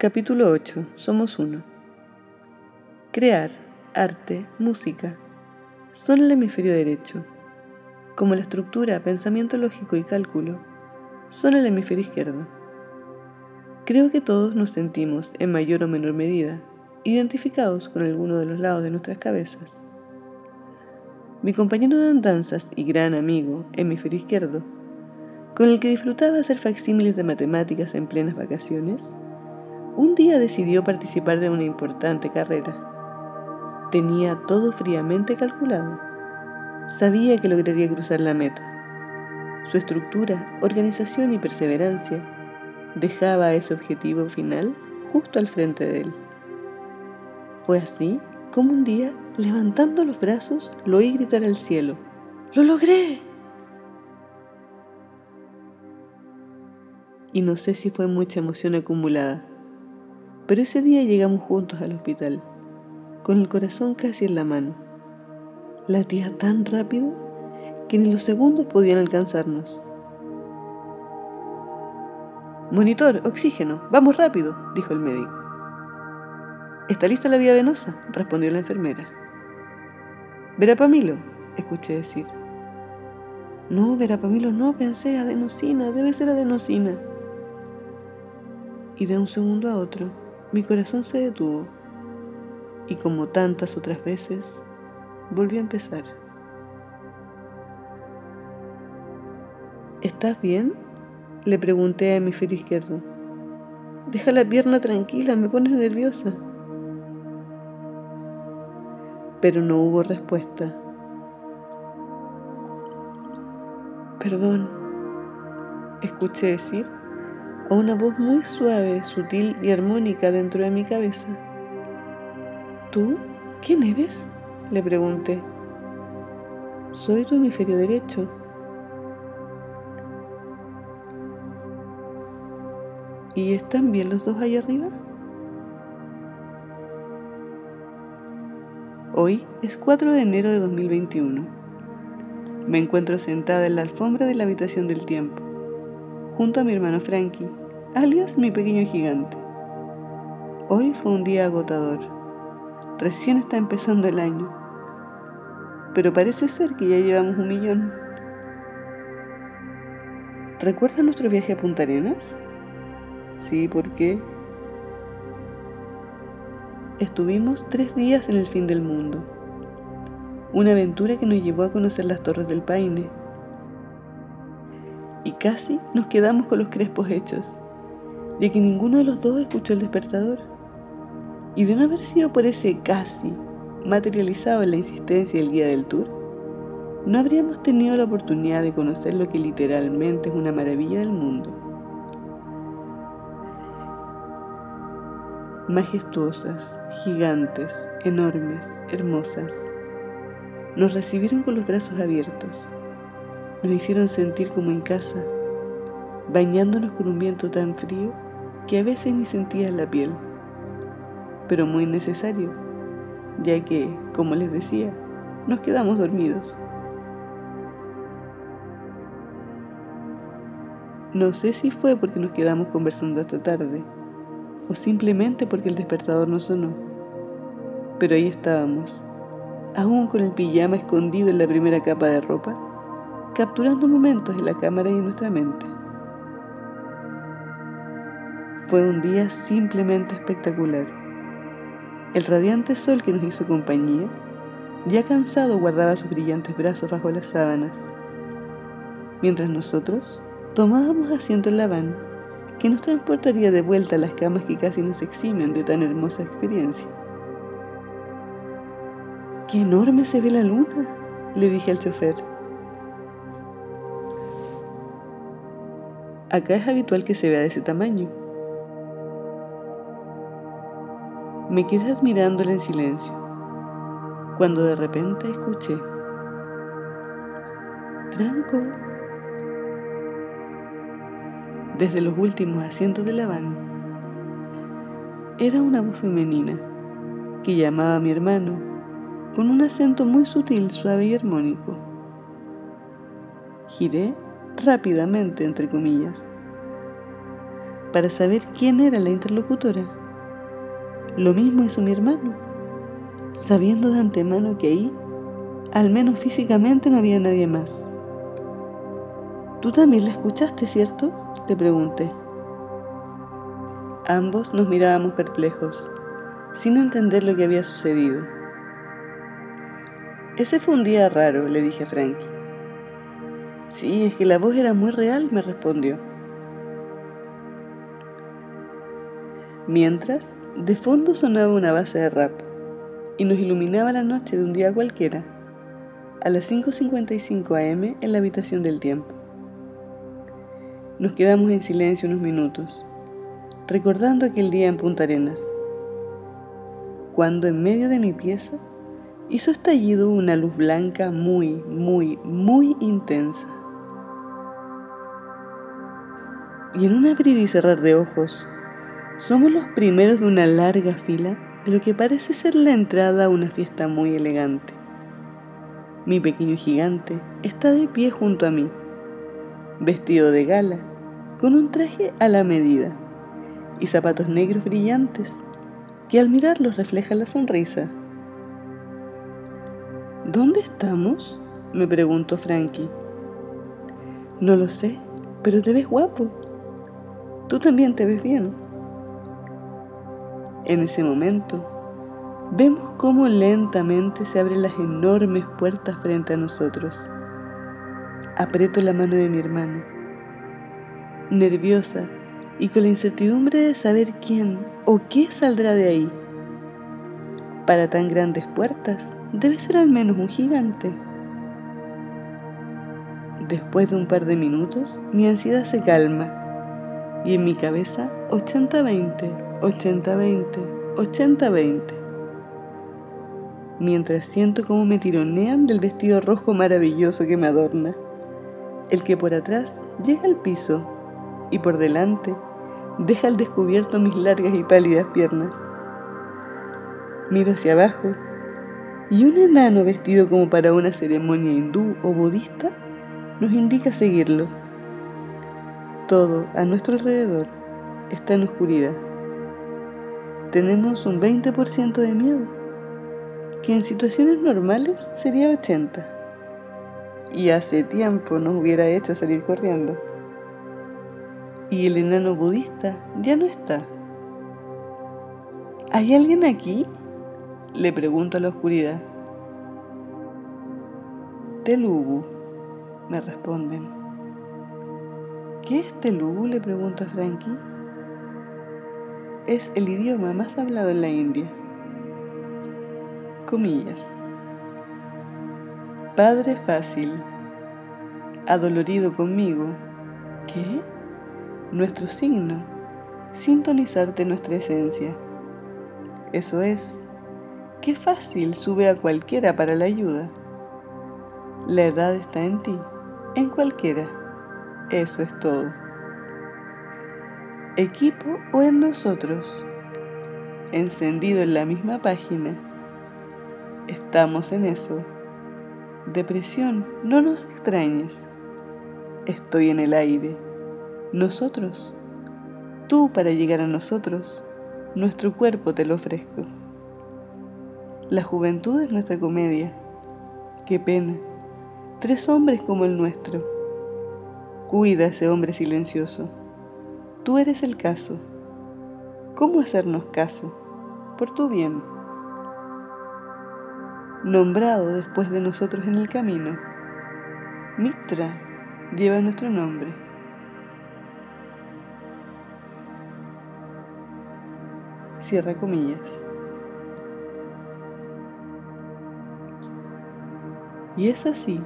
Capítulo 8. Somos uno. Crear, arte, música, son el hemisferio derecho, como la estructura, pensamiento lógico y cálculo son el hemisferio izquierdo. Creo que todos nos sentimos, en mayor o menor medida, identificados con alguno de los lados de nuestras cabezas. Mi compañero de andanzas y gran amigo, hemisferio izquierdo, con el que disfrutaba hacer facsímiles de matemáticas en plenas vacaciones, un día decidió participar de una importante carrera. Tenía todo fríamente calculado. Sabía que lograría cruzar la meta. Su estructura, organización y perseverancia dejaba ese objetivo final justo al frente de él. Fue así como un día, levantando los brazos, lo oí gritar al cielo. ¡Lo logré! Y no sé si fue mucha emoción acumulada pero ese día llegamos juntos al hospital, con el corazón casi en la mano. Latía tan rápido que ni los segundos podían alcanzarnos. Monitor, oxígeno, vamos rápido, dijo el médico. ¿Está lista la vía venosa? respondió la enfermera. Verapamilo, escuché decir. No, verapamilo no, pensé, adenosina, debe ser adenosina. Y de un segundo a otro, mi corazón se detuvo y como tantas otras veces, volvió a empezar. ¿Estás bien? Le pregunté a hemisferio izquierdo. Deja la pierna tranquila, me pones nerviosa. Pero no hubo respuesta. Perdón, escuché decir a una voz muy suave, sutil y armónica dentro de mi cabeza. ¿Tú? ¿Quién eres? Le pregunté. Soy tu hemisferio derecho. ¿Y están bien los dos ahí arriba? Hoy es 4 de enero de 2021. Me encuentro sentada en la alfombra de la habitación del tiempo junto a mi hermano Frankie, alias mi pequeño gigante. Hoy fue un día agotador. Recién está empezando el año. Pero parece ser que ya llevamos un millón. ¿Recuerdas nuestro viaje a Punta Arenas? Sí, ¿por qué? Estuvimos tres días en el fin del mundo. Una aventura que nos llevó a conocer las Torres del Paine, y casi nos quedamos con los crespos hechos, de que ninguno de los dos escuchó el despertador. Y de no haber sido por ese casi materializado en la insistencia del guía del tour, no habríamos tenido la oportunidad de conocer lo que literalmente es una maravilla del mundo. Majestuosas, gigantes, enormes, hermosas, nos recibieron con los brazos abiertos nos hicieron sentir como en casa, bañándonos con un viento tan frío que a veces ni sentías la piel, pero muy necesario, ya que, como les decía, nos quedamos dormidos. No sé si fue porque nos quedamos conversando hasta tarde, o simplemente porque el despertador no sonó, pero ahí estábamos, aún con el pijama escondido en la primera capa de ropa capturando momentos en la cámara y en nuestra mente. Fue un día simplemente espectacular. El radiante sol que nos hizo compañía, ya cansado, guardaba sus brillantes brazos bajo las sábanas, mientras nosotros tomábamos asiento en la van que nos transportaría de vuelta a las camas que casi nos eximen de tan hermosa experiencia. ¡Qué enorme se ve la luna! le dije al chofer. Acá es habitual que se vea de ese tamaño. Me quedé admirándola en silencio, cuando de repente escuché, Franco, desde los últimos asientos de la van, era una voz femenina que llamaba a mi hermano con un acento muy sutil, suave y armónico. Giré rápidamente, entre comillas. para saber quién era la interlocutora. Lo mismo hizo mi hermano, sabiendo de antemano que ahí, al menos físicamente, no había nadie más. ¿Tú también la escuchaste, cierto? Le pregunté. Ambos nos mirábamos perplejos, sin entender lo que había sucedido. Ese fue un día raro, le dije a Frankie. Sí, es que la voz era muy real, me respondió. Mientras, de fondo sonaba una base de rap y nos iluminaba la noche de un día cualquiera, a las 5.55 am en la habitación del tiempo. Nos quedamos en silencio unos minutos, recordando aquel día en Punta Arenas, cuando en medio de mi pieza hizo estallido una luz blanca muy, muy, muy intensa. Y en un abrir y cerrar de ojos, somos los primeros de una larga fila de lo que parece ser la entrada a una fiesta muy elegante. Mi pequeño gigante está de pie junto a mí, vestido de gala, con un traje a la medida y zapatos negros brillantes que al mirarlos reflejan la sonrisa. ¿Dónde estamos? me preguntó Frankie. No lo sé, pero te ves guapo. Tú también te ves bien. En ese momento, vemos cómo lentamente se abren las enormes puertas frente a nosotros. Aprieto la mano de mi hermano, nerviosa y con la incertidumbre de saber quién o qué saldrá de ahí. Para tan grandes puertas, debe ser al menos un gigante. Después de un par de minutos, mi ansiedad se calma y en mi cabeza 80-20 80-20, 80-20. Mientras siento cómo me tironean del vestido rojo maravilloso que me adorna, el que por atrás llega al piso y por delante deja al descubierto mis largas y pálidas piernas. Miro hacia abajo y un enano vestido como para una ceremonia hindú o budista nos indica seguirlo. Todo a nuestro alrededor está en oscuridad tenemos un 20% de miedo, que en situaciones normales sería 80%. Y hace tiempo nos hubiera hecho salir corriendo. Y el enano budista ya no está. ¿Hay alguien aquí? Le pregunto a la oscuridad. Telugu, me responden. ¿Qué es Telugu? le pregunto a Frankie es el idioma más hablado en la India. Comillas. Padre fácil, adolorido conmigo, ¿qué? Nuestro signo, sintonizarte nuestra esencia. Eso es, qué fácil sube a cualquiera para la ayuda. La edad está en ti, en cualquiera. Eso es todo equipo o en nosotros, encendido en la misma página. Estamos en eso. Depresión, no nos extrañes. Estoy en el aire. Nosotros. Tú para llegar a nosotros. Nuestro cuerpo te lo ofrezco. La juventud es nuestra comedia. Qué pena. Tres hombres como el nuestro. Cuida ese hombre silencioso. Tú eres el caso. ¿Cómo hacernos caso? Por tu bien. Nombrado después de nosotros en el camino. Mitra lleva nuestro nombre. Cierra comillas. Y es así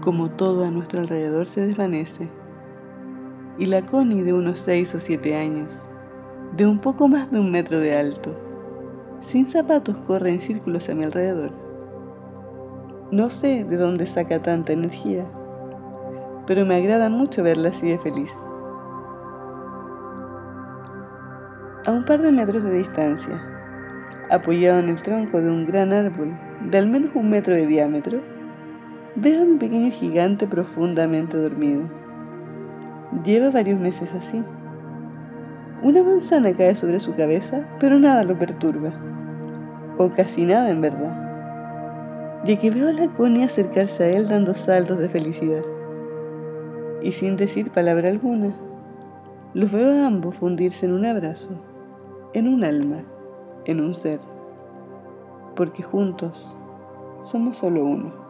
como todo a nuestro alrededor se desvanece y la Connie de unos seis o siete años, de un poco más de un metro de alto, sin zapatos corre en círculos a mi alrededor. No sé de dónde saca tanta energía, pero me agrada mucho verla así de feliz. A un par de metros de distancia, apoyado en el tronco de un gran árbol de al menos un metro de diámetro, veo a un pequeño gigante profundamente dormido Lleva varios meses así, Una manzana cae sobre su cabeza, pero nada lo perturba. O casi nada en verdad. Ya que veo a la Connie acercarse a él dando saltos de felicidad. Y sin decir palabra alguna, los veo a ambos fundirse en un abrazo, en un alma, en un ser. Porque juntos somos solo uno.